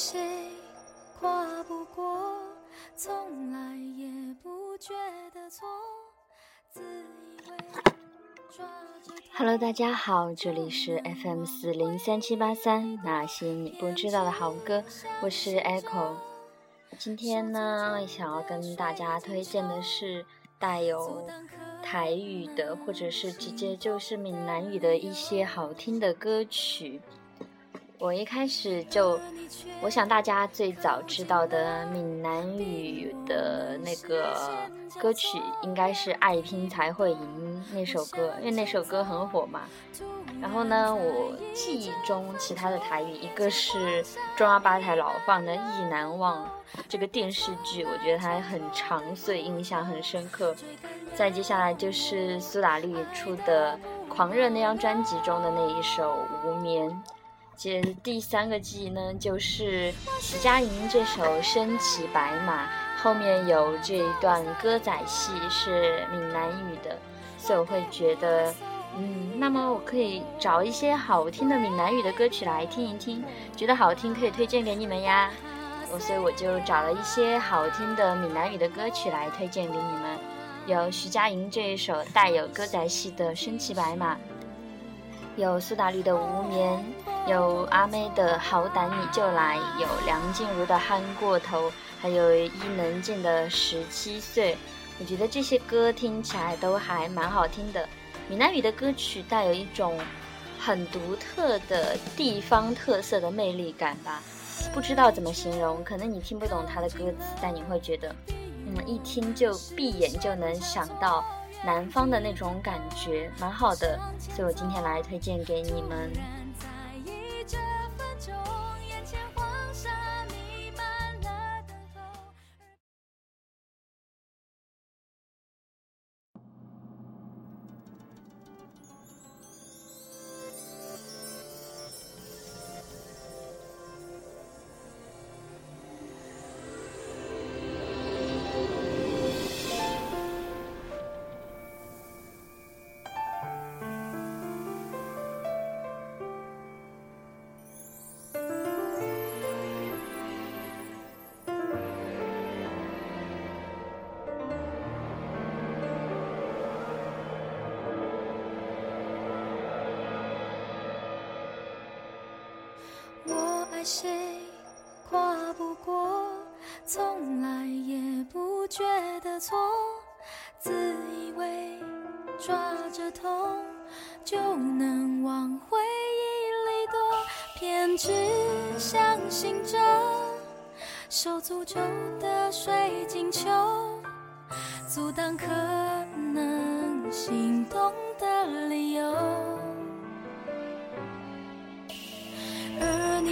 谁跨不过，从来也不觉得错，自以为 Hello，大家好，这里是 FM 四零三七八三，那些你不知道的好歌，我是 Echo。今天呢，想要跟大家推荐的是带有台语的，或者是直接就是闽南语的一些好听的歌曲。我一开始就，我想大家最早知道的闽南语的那个歌曲，应该是《爱拼才会赢》那首歌，因为那首歌很火嘛。然后呢，我记忆中其他的台语，一个是中央八台老放的《意难忘》这个电视剧，我觉得它很长，所以印象很深刻。再接下来就是苏打绿出的《狂热》那张专辑中的那一首《无眠》。接第三个记忆呢，就是徐佳莹这首《身骑白马》，后面有这一段歌仔戏是闽南语的，所以我会觉得，嗯，那么我可以找一些好听的闽南语的歌曲来听一听，觉得好听可以推荐给你们呀。我所以我就找了一些好听的闽南语的歌曲来推荐给你们，有徐佳莹这一首带有歌仔戏的《身骑白马》。有苏打绿的《无眠》，有阿妹的《好胆你就来》，有梁静茹的《憨过头》，还有伊能静的《十七岁》。我觉得这些歌听起来都还蛮好听的。闽南语的歌曲带有一种很独特的地方特色的魅力感吧，不知道怎么形容。可能你听不懂它的歌词，但你会觉得，嗯，一听就闭眼就能想到。南方的那种感觉蛮好的，所以我今天来推荐给你们。谁跨不过，从来也不觉得错，自以为抓着痛就能往回忆里躲，偏执相信着手诅咒的水晶球，阻挡可能心动的理由。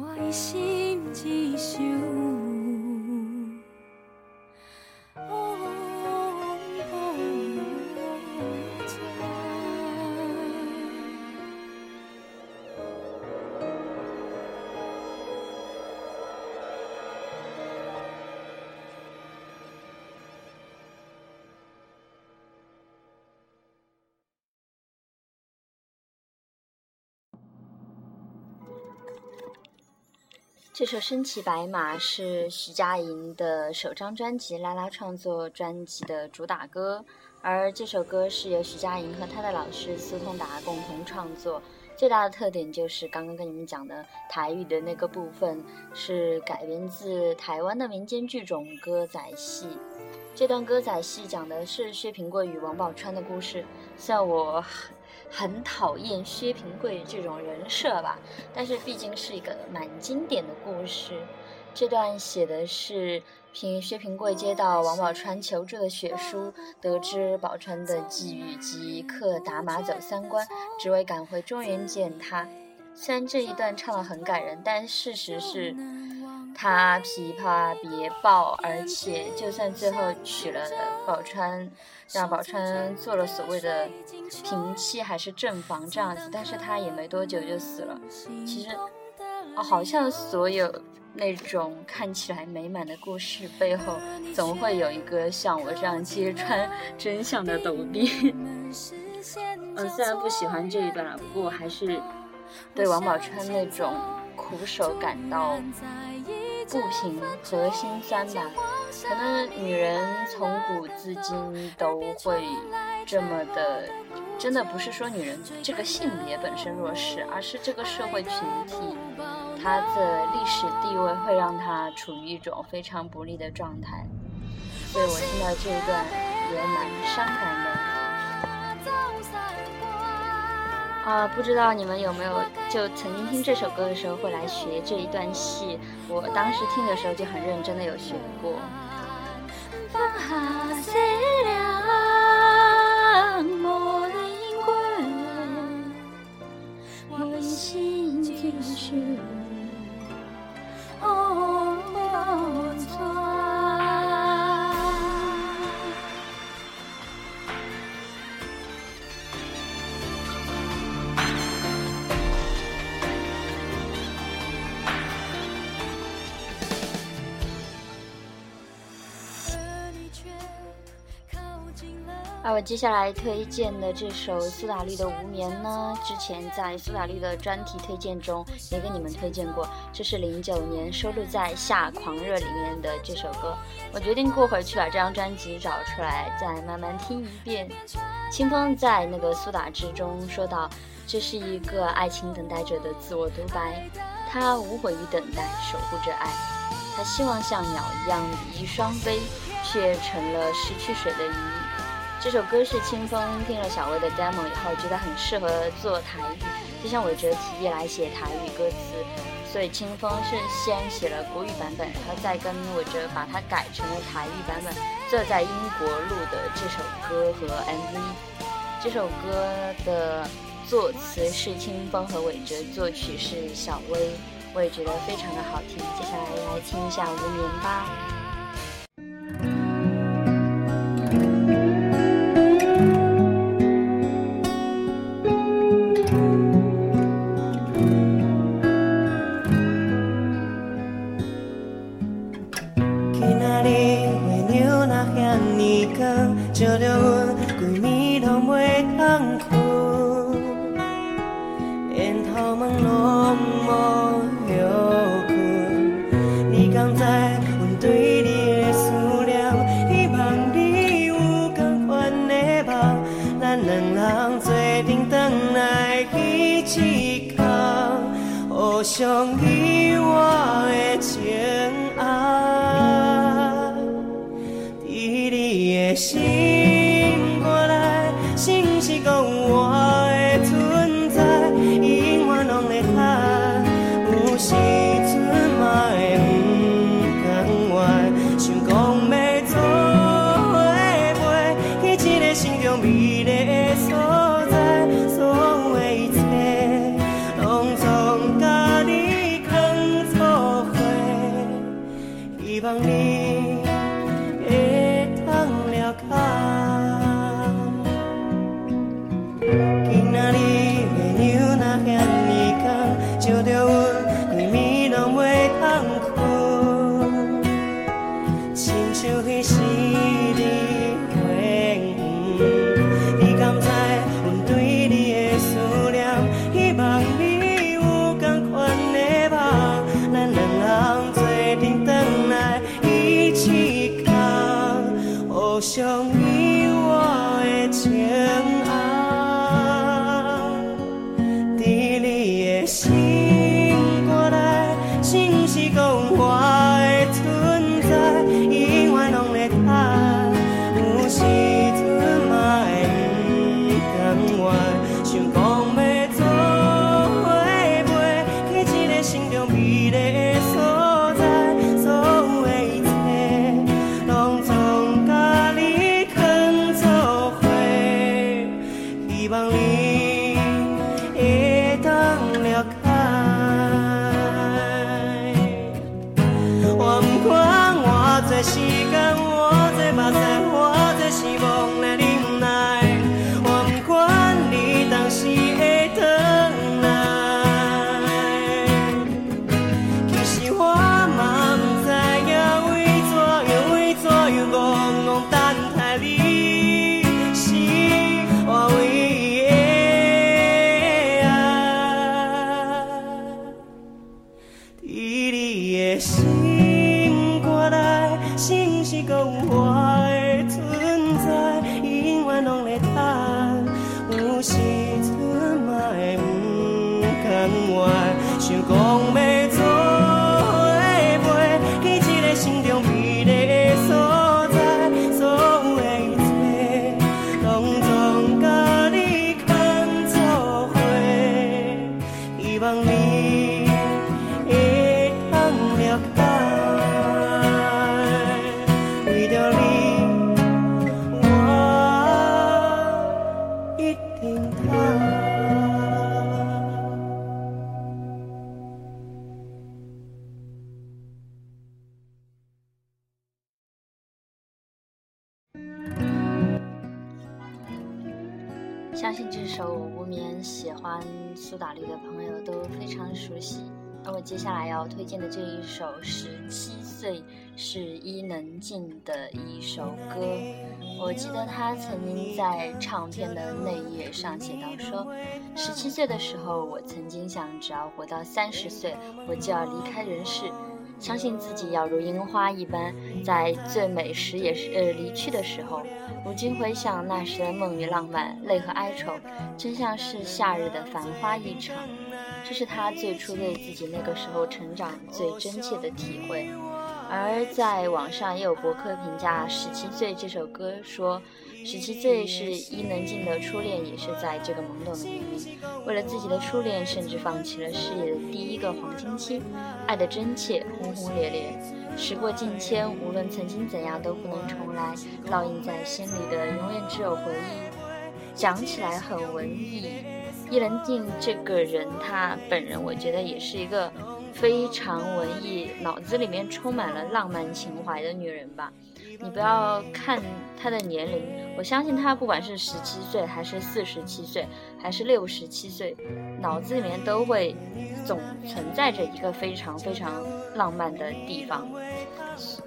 我一心。这首《身骑白马》是徐佳莹的首张专辑《拉拉》创作专辑的主打歌，而这首歌是由徐佳莹和她的老师苏通达共同创作。最大的特点就是刚刚跟你们讲的台语的那个部分，是改编自台湾的民间剧种歌仔戏。这段歌仔戏讲的是薛平贵与王宝钏的故事。虽然我。很讨厌薛平贵这种人设吧，但是毕竟是一个蛮经典的故事。这段写的是凭薛平贵接到王宝钏求助的血书，得知宝钏的际遇，即刻打马走三关，只为赶回中原见他。虽然这一段唱得很感人，但事实是。他琵琶别抱，而且就算最后娶了宝钏，让宝钏做了所谓的平妻还是正房这样子，但是他也没多久就死了。其实，哦，好像所有那种看起来美满的故事背后，总会有一个像我这样揭穿真相的斗笠。嗯，虽然不喜欢这一段了，不过还是对王宝钏那种苦守感到。不平和心酸吧，可能女人从古至今都会这么的，真的不是说女人这个性别本身弱势，而是这个社会群体，她的历史地位会让她处于一种非常不利的状态，所以我听到这一段也蛮伤感的。啊，不知道你们有没有就曾经听这首歌的时候会来学这一段戏？我当时听的时候就很认真的有学过。接下来推荐的这首苏打绿的《无眠》呢，之前在苏打绿的专题推荐中也给你们推荐过，这是零九年收录在《夏狂热》里面的这首歌。我决定过会儿去把这张专辑找出来，再慢慢听一遍。清风在那个苏打之中说到，这是一个爱情等待者的自我独白，他无悔于等待，守护着爱，他希望像鸟一样羽翼双飞，却成了失去水的鱼。这首歌是清风听了小薇的 demo 以后，觉得很适合做台语，就像伟哲提议来写台语歌词，所以清风是先写了国语版本，然后再跟伟哲把它改成了台语版本，这在英国录的这首歌和 MV。这首歌的作词是清风和伟哲，作曲是小薇，我也觉得非常的好听。接下来来听一下《无眠》吧。相信这首《无眠》，喜欢苏打绿的朋友都非常熟悉。而我接下来要推荐的这一首《十七岁》是伊能静的一首歌。我记得他曾经在唱片的内页上写到说：“十七岁的时候，我曾经想，只要活到三十岁，我就要离开人世。”相信自己要如樱花一般，在最美时也是呃离去的时候。如今回想那时的梦与浪漫，泪和哀愁，真像是夏日的繁花一场。这是他最初对自己那个时候成长最真切的体会。而在网上也有博客评价《十七岁》这首歌说，十七岁是伊能静的初恋，也是在这个懵懂的年龄，为了自己的初恋，甚至放弃了事业的第一个黄金期，爱的真切，轰轰烈烈。时过境迁，无论曾经怎样都不能重来，烙印在心里的永远只有回忆。讲起来很文艺，伊能静这个人，她本人我觉得也是一个非常文艺，脑子里面充满了浪漫情怀的女人吧。你不要看他的年龄，我相信他不管是十七岁，还是四十七岁，还是六十七岁，脑子里面都会总存在着一个非常非常浪漫的地方。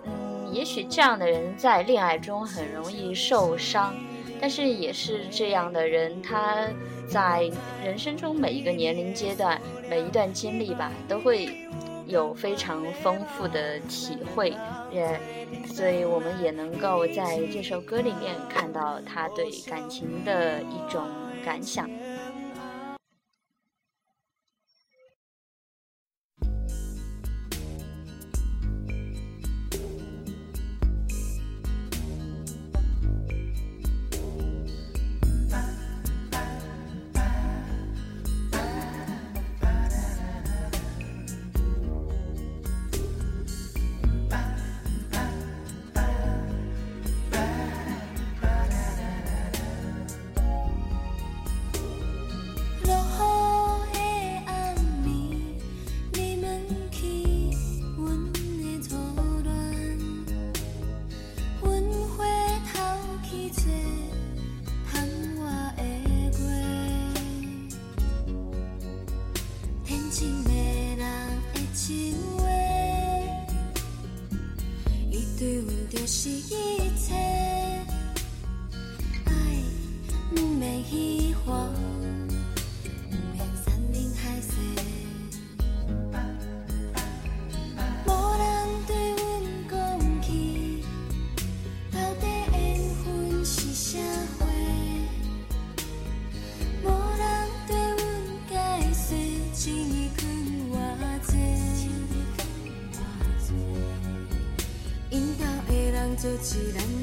嗯，也许这样的人在恋爱中很容易受伤，但是也是这样的人，他在人生中每一个年龄阶段、每一段经历吧，都会有非常丰富的体会，也，所以我们也能够在这首歌里面看到他对感情的一种感想。做一难。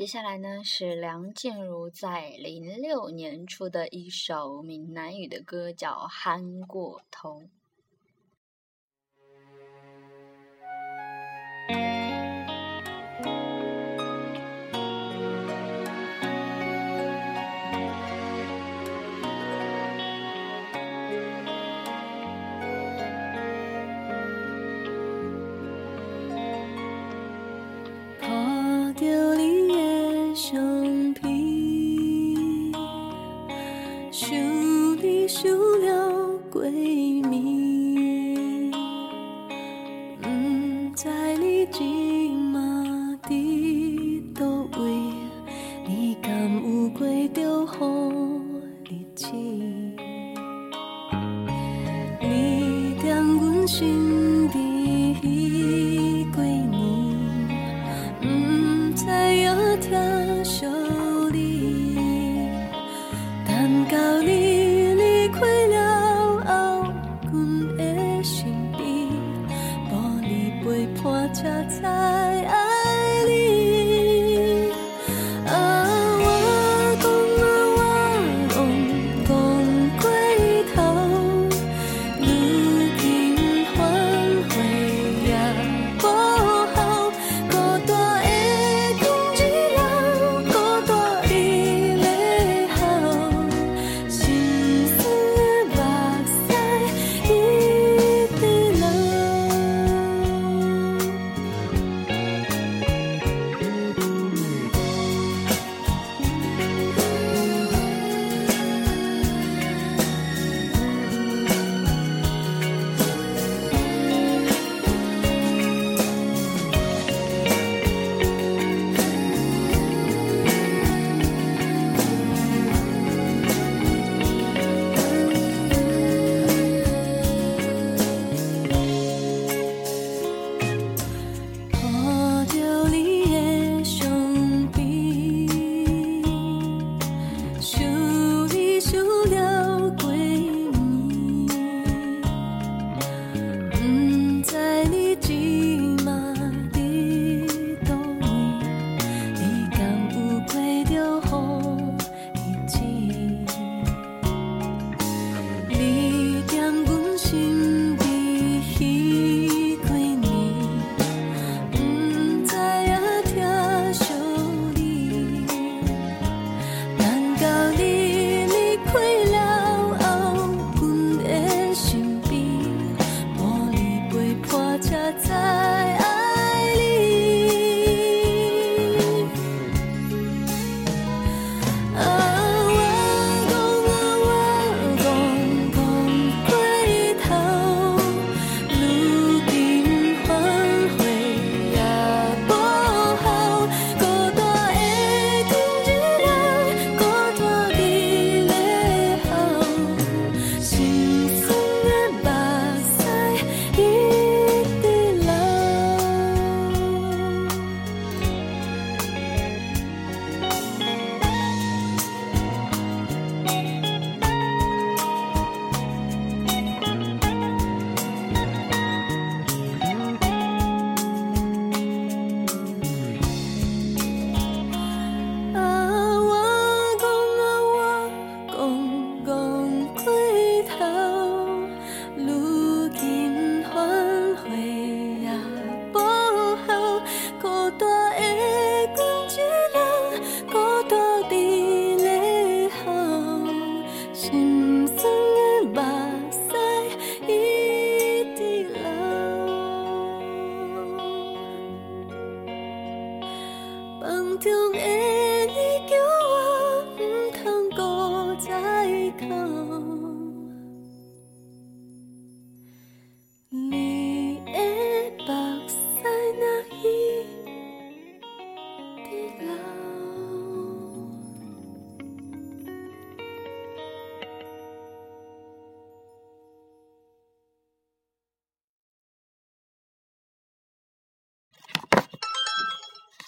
接下来呢是梁静茹在零六年出的一首闽南语的歌叫憨过头。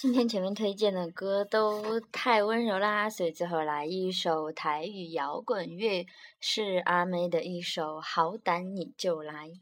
今天前面推荐的歌都太温柔啦所以最后来一首台语摇滚乐是阿妹的一首好胆你就来。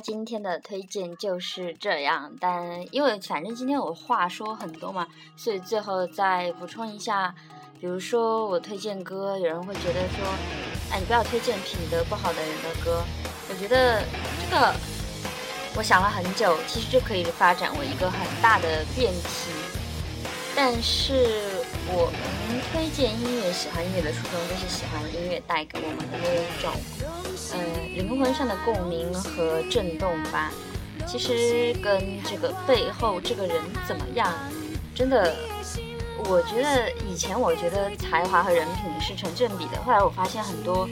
今天的推荐就是这样，但因为反正今天我话说很多嘛，所以最后再补充一下，比如说我推荐歌，有人会觉得说，哎，你不要推荐品德不好的人的歌。我觉得这个我想了很久，其实就可以发展为一个很大的辩题。但是我们推荐音乐、喜欢音乐的初衷，就是喜欢音乐带给我们的那一种，嗯。灵魂上的共鸣和震动吧。其实跟这个背后这个人怎么样真的我觉得以前我觉得才华和人品是成正比的后来我发现很多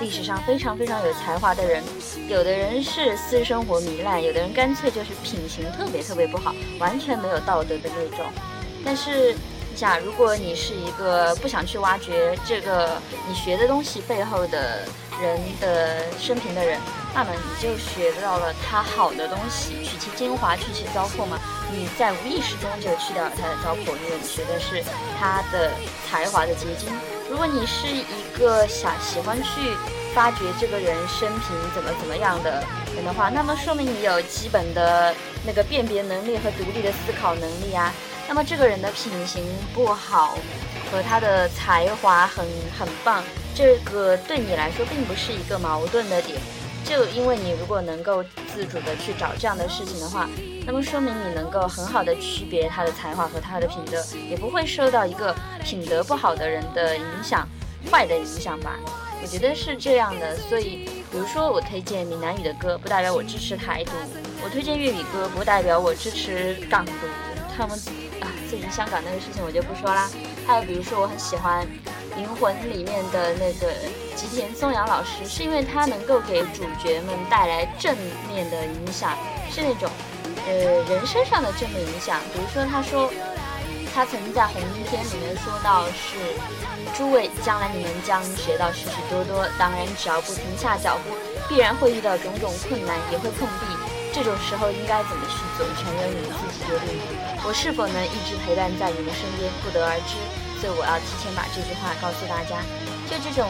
历史上非常非常有才华的人有的人是私生活糜烂有的人干脆就是品行特别特别不好完全没有道德的那种。但是你想如果你是一个不想去挖掘这个你学的东西背后的人的生平的人，那么你就学到了他好的东西，取其精华，去其糟粕嘛。你在无意识中就去掉了他的糟粕，因为你学的是他的才华的结晶。如果你是一个想喜欢去发掘这个人生平怎么怎么样的人的话，那么说明你有基本的那个辨别能力和独立的思考能力啊。那么这个人的品行不好，和他的才华很很棒，这个对你来说并不是一个矛盾的点。就因为你如果能够自主的去找这样的事情的话，那么说明你能够很好的区别他的才华和他的品德，也不会受到一个品德不好的人的影响，坏的影响吧？我觉得是这样的。所以，比如说我推荐闽南语的歌，不代表我支持台独；我推荐粤语歌，不代表我支持港独。他们啊，最近香港那个事情我就不说啦。还有比如说，我很喜欢。灵魂里面的。那个吉田松阳老师，是因为他能够给主角们带来正面的。影响，是那种，呃，人生上的。正面影响。比如说，他说，他曾经在《红衣篇》里面说到是，诸位将来你们将学到许许多多，当然只要不停下脚步，必然会遇到种种困难，也会碰壁。这种时候应该怎么去走，全由你们自己决定。我是否能一直陪伴在你们身边，不得而知。所以我要提前把这句话告诉大家，就这种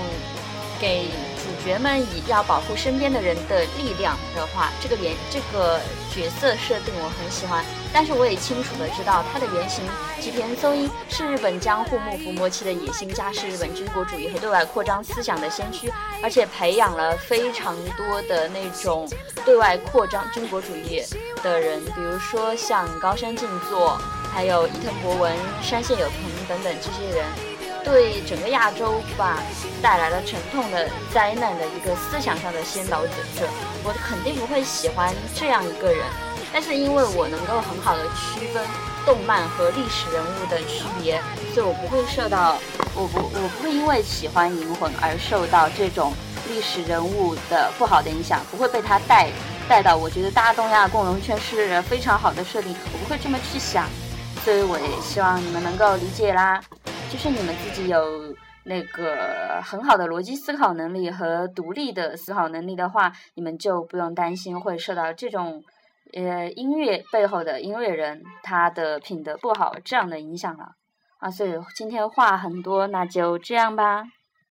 给主角们以要保护身边的人的力量的话，这个原这个角色设定我很喜欢。但是我也清楚的知道，他的原型吉田松阴是日本江户幕府末期的野心家，是日本军国主义和对外扩张思想的先驱，而且培养了非常多的那种对外扩张军国主义的人，比如说像高山静坐。还有伊藤博文、山县有朋等等这些人，对整个亚洲吧带来了沉痛的灾难的一个思想上的先导者，我肯定不会喜欢这样一个人。但是因为我能够很好的区分动漫和历史人物的区别，所以我不会受到，我不我不会因为喜欢银魂而受到这种历史人物的不好的影响，不会被他带带到。我觉得大东亚共荣圈是非常好的设定，我不会这么去想。所以我也希望你们能够理解啦，就是你们自己有那个很好的逻辑思考能力和独立的思考能力的话，你们就不用担心会受到这种，呃，音乐背后的音乐人他的品德不好这样的影响了啊。所以今天话很多，那就这样吧。